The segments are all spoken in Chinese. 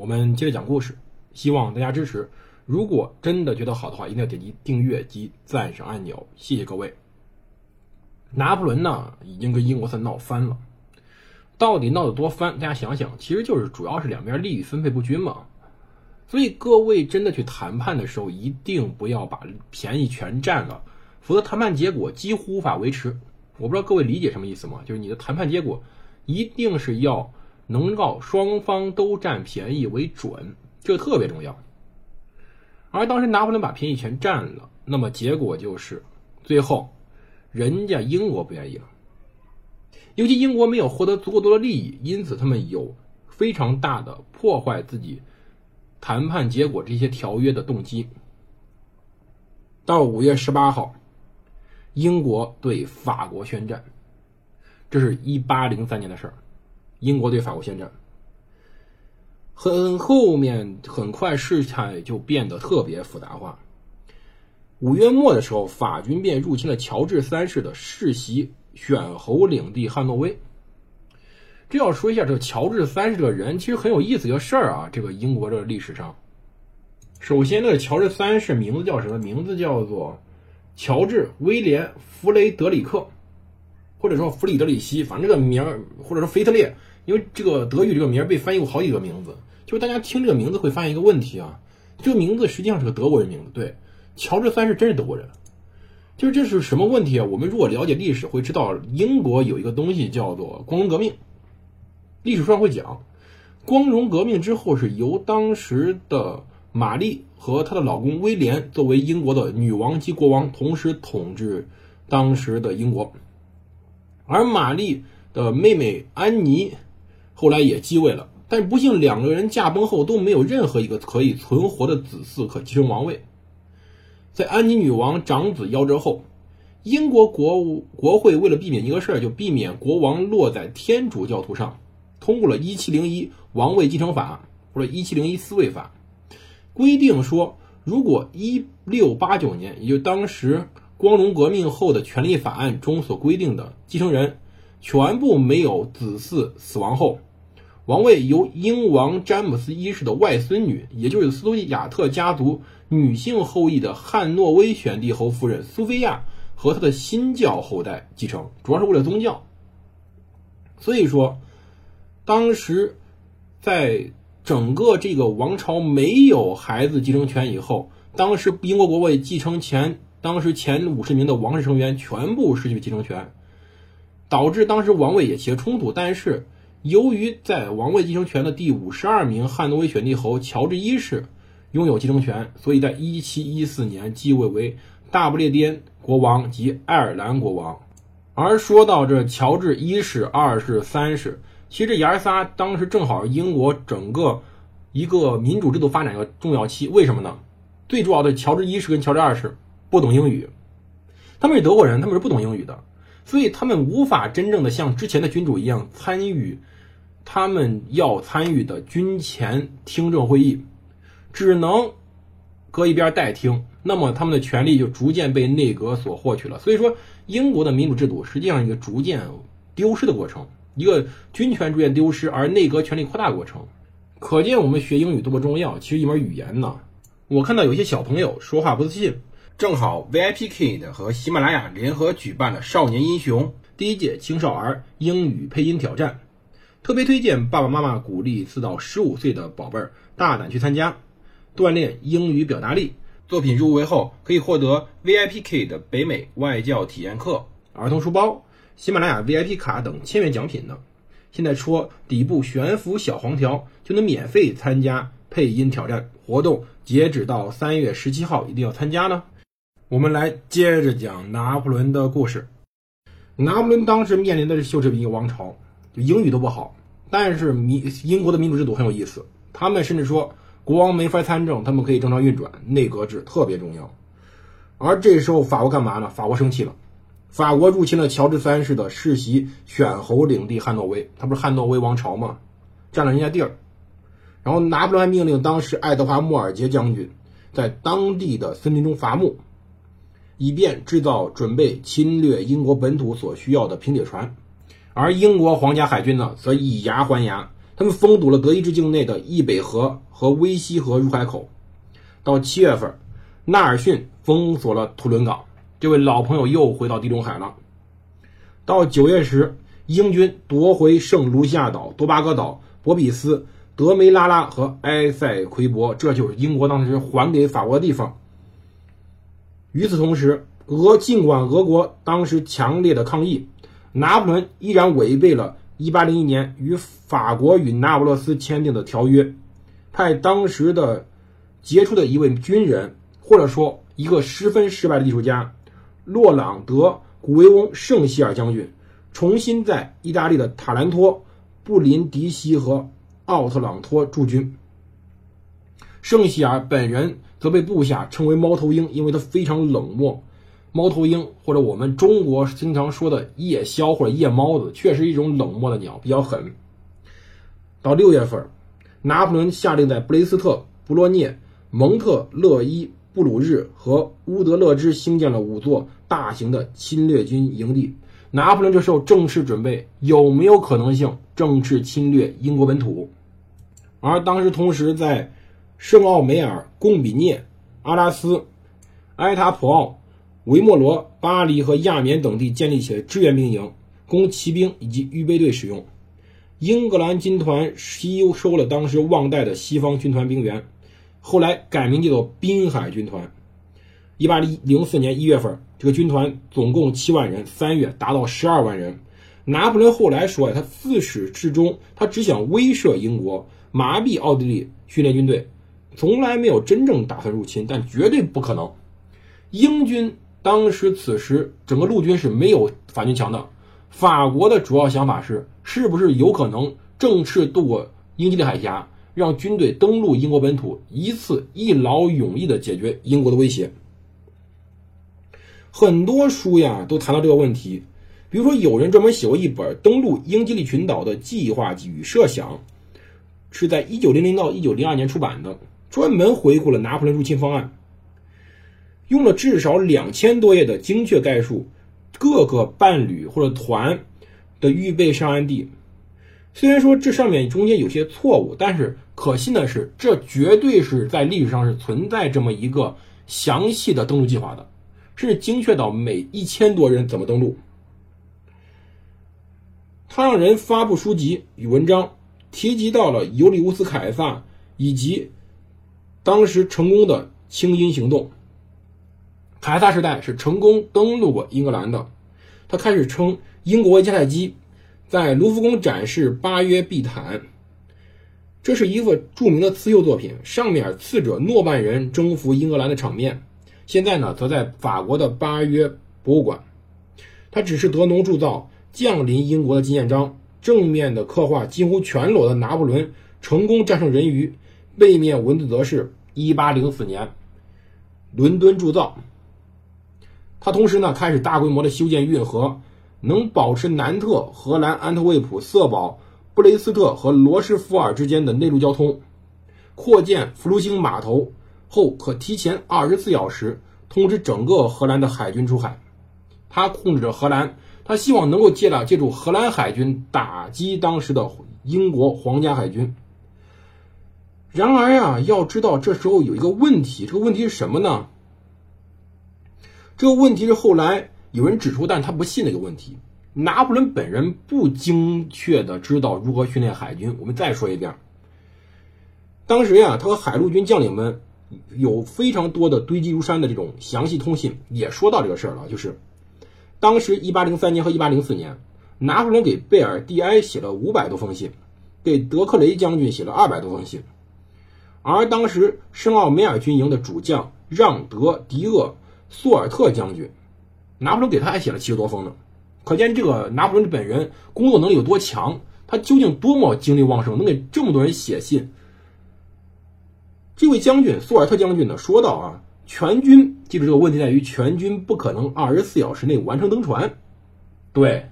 我们接着讲故事，希望大家支持。如果真的觉得好的话，一定要点击订阅及赞赏按钮，谢谢各位。拿破仑呢，已经跟英国算闹翻了。到底闹得多翻？大家想想，其实就是主要是两边利益分配不均嘛。所以各位真的去谈判的时候，一定不要把便宜全占了，否则谈判结果几乎无法维持。我不知道各位理解什么意思吗？就是你的谈判结果一定是要。能够双方都占便宜为准，这特别重要。而当时拿破仑把便宜全占了，那么结果就是最后人家英国不愿意了。尤其英国没有获得足够多的利益，因此他们有非常大的破坏自己谈判结果这些条约的动机。到五月十八号，英国对法国宣战，这是一八零三年的事儿。英国对法国宣战，很后面很快事态就变得特别复杂化。五月末的时候，法军便入侵了乔治三世的世袭选侯领地汉诺威。这要说一下，这个乔治三世这个人其实很有意思一个事儿啊。这个英国这个历史上，首先，那个乔治三世名字叫什么？名字叫做乔治威廉弗雷德里克，或者说弗里德里希，反正这个名儿，或者说腓特烈。因为这个德语这个名被翻译过好几个名字，就是大家听这个名字会发现一个问题啊，这个名字实际上是个德国人名字。对，乔治三世真是德国人，就是这是什么问题啊？我们如果了解历史，会知道英国有一个东西叫做光荣革命，历史上会讲，光荣革命之后是由当时的玛丽和她的老公威廉作为英国的女王及国王，同时统治当时的英国，而玛丽的妹妹安妮。后来也继位了，但不幸两个人驾崩后都没有任何一个可以存活的子嗣可继承王位。在安妮女王长子夭折后，英国国国会为了避免一个事儿，就避免国王落在天主教徒上，通过了一七零一王位继承法或者一七零一嗣位法，规定说，如果一六八九年，也就当时光荣革命后的权利法案中所规定的继承人全部没有子嗣死亡后。王位由英王詹姆斯一世的外孙女，也就是斯图亚特家族女性后裔的汉诺威选帝侯夫人苏菲亚和她的新教后代继承，主要是为了宗教。所以说，当时在整个这个王朝没有孩子继承权以后，当时英国国会继承前，当时前五十名的王室成员全部失去继承权，导致当时王位也起了冲突。但是。由于在王位继承权的第五十二名汉诺威选帝侯乔治一世拥有继承权，所以在一七一四年继位为大不列颠国王及爱尔兰国王。而说到这乔治一世、二世、三世，其实这爷仨当时正好是英国整个一个民主制度发展的重要期。为什么呢？最主要的，乔治一世跟乔治二世不懂英语，他们是德国人，他们是不懂英语的，所以他们无法真正的像之前的君主一样参与。他们要参与的军前听证会议，只能搁一边代听，那么他们的权利就逐渐被内阁所获取了。所以说，英国的民主制度实际上一个逐渐丢失的过程，一个军权逐渐丢失，而内阁权力扩大过程。可见我们学英语多么重要。其实一门语言呢，我看到有些小朋友说话不自信，正好 VIP Kid 和喜马拉雅联合举办了少年英雄第一届青少儿英语配音挑战。特别推荐爸爸妈妈鼓励四到十五岁的宝贝儿大胆去参加，锻炼英语表达力。作品入围后可以获得 VIPK 的北美外教体验课、儿童书包、喜马拉雅 VIP 卡等千元奖品呢。现在戳底部悬浮小黄条就能免费参加配音挑战活动，截止到三月十七号，一定要参加呢。我们来接着讲拿破仑的故事。拿破仑当时面临的是修治一个王朝。就英语都不好，但是民英国的民主制度很有意思。他们甚至说，国王没法参政，他们可以正常运转，内阁制特别重要。而这时候法国干嘛呢？法国生气了，法国入侵了乔治三世的世袭选侯领地汉诺威，他不是汉诺威王朝吗？占了人家地儿。然后拿破仑命令当时爱德华·莫尔杰将军在当地的森林中伐木，以便制造准备侵略英国本土所需要的平铁船。而英国皇家海军呢，则以牙还牙，他们封堵了德意志境内的易北河和威西河入海口。到七月份，纳尔逊封锁了图伦港，这位老朋友又回到地中海了。到九月时，英军夺回圣卢西亚岛、多巴哥岛、博比斯。德梅拉拉和埃塞奎博，这就是英国当时还给法国的地方。与此同时，俄尽管俄国当时强烈的抗议，拿破仑依然违背了1801年与法国与那不勒斯签订的条约，派当时的杰出的一位军人，或者说一个十分失败的艺术家洛朗德·古维翁·圣希尔将军，重新在意大利的塔兰托、布林迪西和。奥特朗托驻军，圣希尔本人则被部下称为“猫头鹰”，因为他非常冷漠。猫头鹰或者我们中国经常说的夜枭或者夜猫子，确实一种冷漠的鸟，比较狠。到六月份，拿破仑下令在布雷斯特、布洛涅、蒙特勒伊、布鲁日和乌德勒支兴建了五座大型的侵略军营地。拿破仑这时候正式准备有没有可能性正式侵略英国本土。而当时，同时在圣奥梅尔、贡比涅、阿拉斯、埃塔普奥、维莫罗、巴黎和亚眠等地建立起了支援兵营，供骑兵以及预备队使用。英格兰军团吸收了当时旺代的西方军团兵员，后来改名叫做滨海军团。一八零四年一月份，这个军团总共七万人，三月达到十二万人。拿破仑后来说呀，他自始至终，他只想威慑英国。麻痹奥地利训练军队，从来没有真正打算入侵，但绝对不可能。英军当时此时整个陆军是没有法军强的。法国的主要想法是，是不是有可能正式渡过英吉利海峡，让军队登陆英国本土，一次一劳永逸的解决英国的威胁？很多书呀都谈到这个问题，比如说有人专门写过一本登陆英吉利群岛的计划与设想。是在一九零零到一九零二年出版的，专门回顾了拿破仑入侵方案，用了至少两千多页的精确概述各个伴侣或者团的预备上岸地。虽然说这上面中间有些错误，但是可信的是，这绝对是在历史上是存在这么一个详细的登陆计划的，是精确到每一千多人怎么登陆。他让人发布书籍与文章。提及到了尤里乌斯·凯撒以及当时成功的清音行动。凯撒时代是成功登陆过英格兰的，他开始称英国为迦太基，在卢浮宫展示巴约壁毯，这是一幅著名的刺绣作品，上面刺着诺曼人征服英格兰的场面。现在呢，则在法国的巴约博物馆。他只是德农铸造降临英国的纪念章。正面的刻画几乎全裸的拿破仑成功战胜人鱼，背面文字则是1804年伦敦铸造。他同时呢开始大规模的修建运河，能保持南特、荷兰安特卫普、色堡、布雷斯特和罗什福尔之间的内陆交通。扩建弗卢兴码头后，可提前24小时通知整个荷兰的海军出海。他控制着荷兰。他希望能够借了借助荷兰海军打击当时的英国皇家海军。然而呀，要知道这时候有一个问题，这个问题是什么呢？这个问题是后来有人指出，但他不信的一个问题。拿破仑本人不精确的知道如何训练海军。我们再说一遍，当时呀，他和海陆军将领们有非常多的堆积如山的这种详细通信，也说到这个事儿了，就是。当时，一八零三年和一八零四年，拿破仑给贝尔蒂埃写了五百多封信，给德克雷将军写了二百多封信。而当时圣奥梅尔军营的主将让德·迪厄·索尔特将军，拿破仑给他还写了七十多封呢。可见这个拿破仑本人工作能力有多强，他究竟多么精力旺盛，能给这么多人写信。这位将军苏尔特将军呢说道啊，全军记住这个问题在于全军不可能二十四小时内完成登船。对，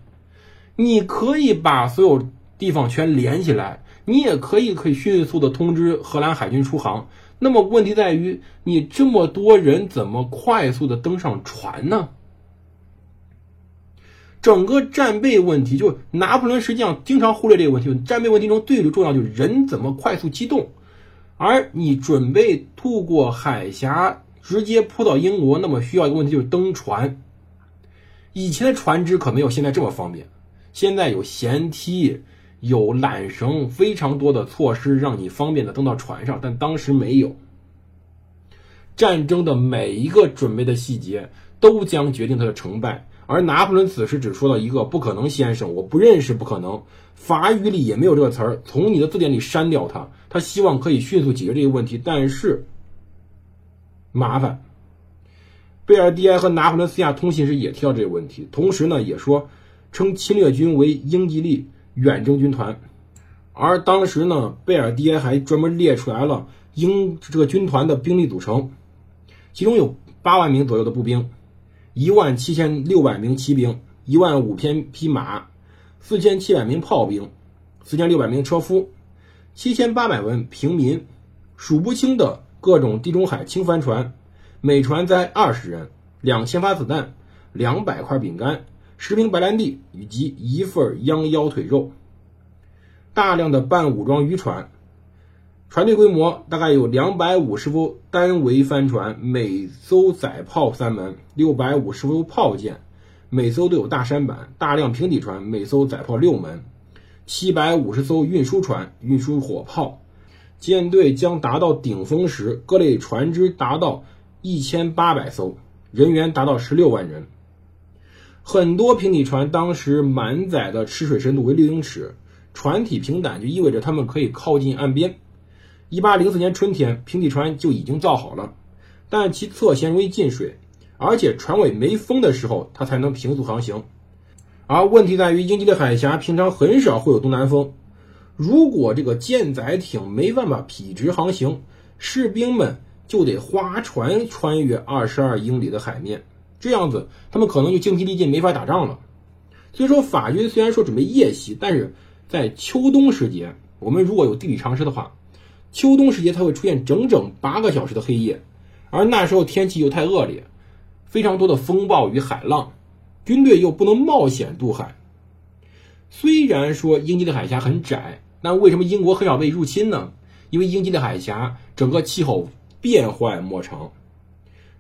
你可以把所有地方全连起来，你也可以可以迅速的通知荷兰海军出航。那么问题在于，你这么多人怎么快速的登上船呢？整个战备问题，就拿破仑实际上经常忽略这个问题。战备问题中最最重要就是人怎么快速机动。而你准备渡过海峡，直接扑到英国，那么需要一个问题就是登船。以前的船只可没有现在这么方便，现在有舷梯、有缆绳，非常多的措施让你方便的登到船上，但当时没有。战争的每一个准备的细节都将决定它的成败。而拿破仑此时只说到一个“不可能，先生，我不认识不可能”，法语里也没有这个词儿，从你的字典里删掉它。他希望可以迅速解决这个问题，但是麻烦。贝尔蒂埃和拿破仑私下通信时也提到这个问题，同时呢也说称侵略军为英吉利远征军团，而当时呢贝尔蒂埃还专门列出来了英这个军团的兵力组成，其中有八万名左右的步兵。一万七千六百名骑兵，一万五千匹马，四千七百名炮兵，四千六百名车夫，七千八百名平民，数不清的各种地中海轻帆船，每船载二十人，两千发子弹，两百块饼干，十瓶白兰地以及一份羊腰腿肉，大量的半武装渔船。船队规模大概有两百五十艘单桅帆船，每艘载炮三门；六百五十艘炮舰，每艘都有大舢板；大量平底船，每艘载炮六门；七百五十艘运输船，运输火炮。舰队将达到顶峰时，各类船只达到一千八百艘，人员达到十六万人。很多平底船当时满载的吃水深度为六英尺，船体平坦就意味着它们可以靠近岸边。一八零四年春天，平底船就已经造好了，但其侧舷容易进水，而且船尾没风的时候，它才能平速航行。而问题在于，英吉利海峡平常很少会有东南风，如果这个舰载艇没办法匹直航行，士兵们就得划船穿越二十二英里的海面，这样子他们可能就精疲力尽，没法打仗了。所以说，法军虽然说准备夜袭，但是在秋冬时节，我们如果有地理常识的话。秋冬时节，它会出现整整八个小时的黑夜，而那时候天气又太恶劣，非常多的风暴与海浪，军队又不能冒险渡海。虽然说英吉利海峡很窄，但为什么英国很少被入侵呢？因为英吉利海峡整个气候变幻莫测。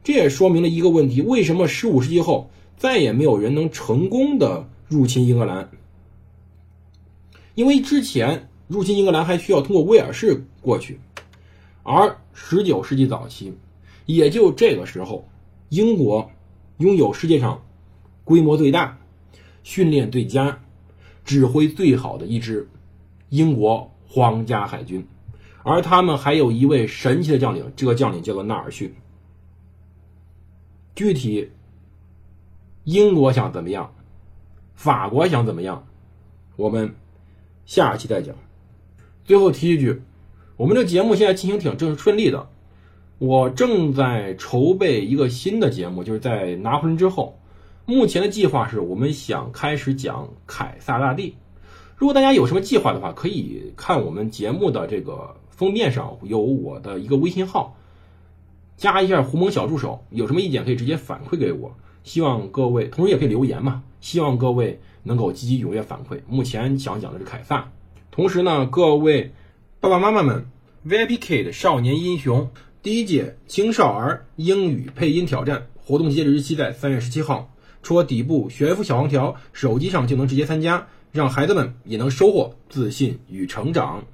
这也说明了一个问题：为什么十五世纪后再也没有人能成功的入侵英格兰？因为之前。入侵英格兰还需要通过威尔士过去，而十九世纪早期，也就这个时候，英国拥有世界上规模最大、训练最佳、指挥最好的一支英国皇家海军，而他们还有一位神奇的将领，这个将领叫做纳尔逊。具体英国想怎么样，法国想怎么样，我们下期再讲。最后提一句，我们这节目现在进行挺正顺利的。我正在筹备一个新的节目，就是在拿破仑之后。目前的计划是我们想开始讲凯撒大帝。如果大家有什么计划的话，可以看我们节目的这个封面上有我的一个微信号，加一下胡蒙小助手。有什么意见可以直接反馈给我。希望各位，同时也可以留言嘛。希望各位能够积极踊跃反馈。目前想讲的是凯撒。同时呢，各位爸爸妈妈们，VIP Kid 少年英雄第一届青少儿英语配音挑战活动截止日期在三月十七号，戳底部悬浮小黄条，手机上就能直接参加，让孩子们也能收获自信与成长。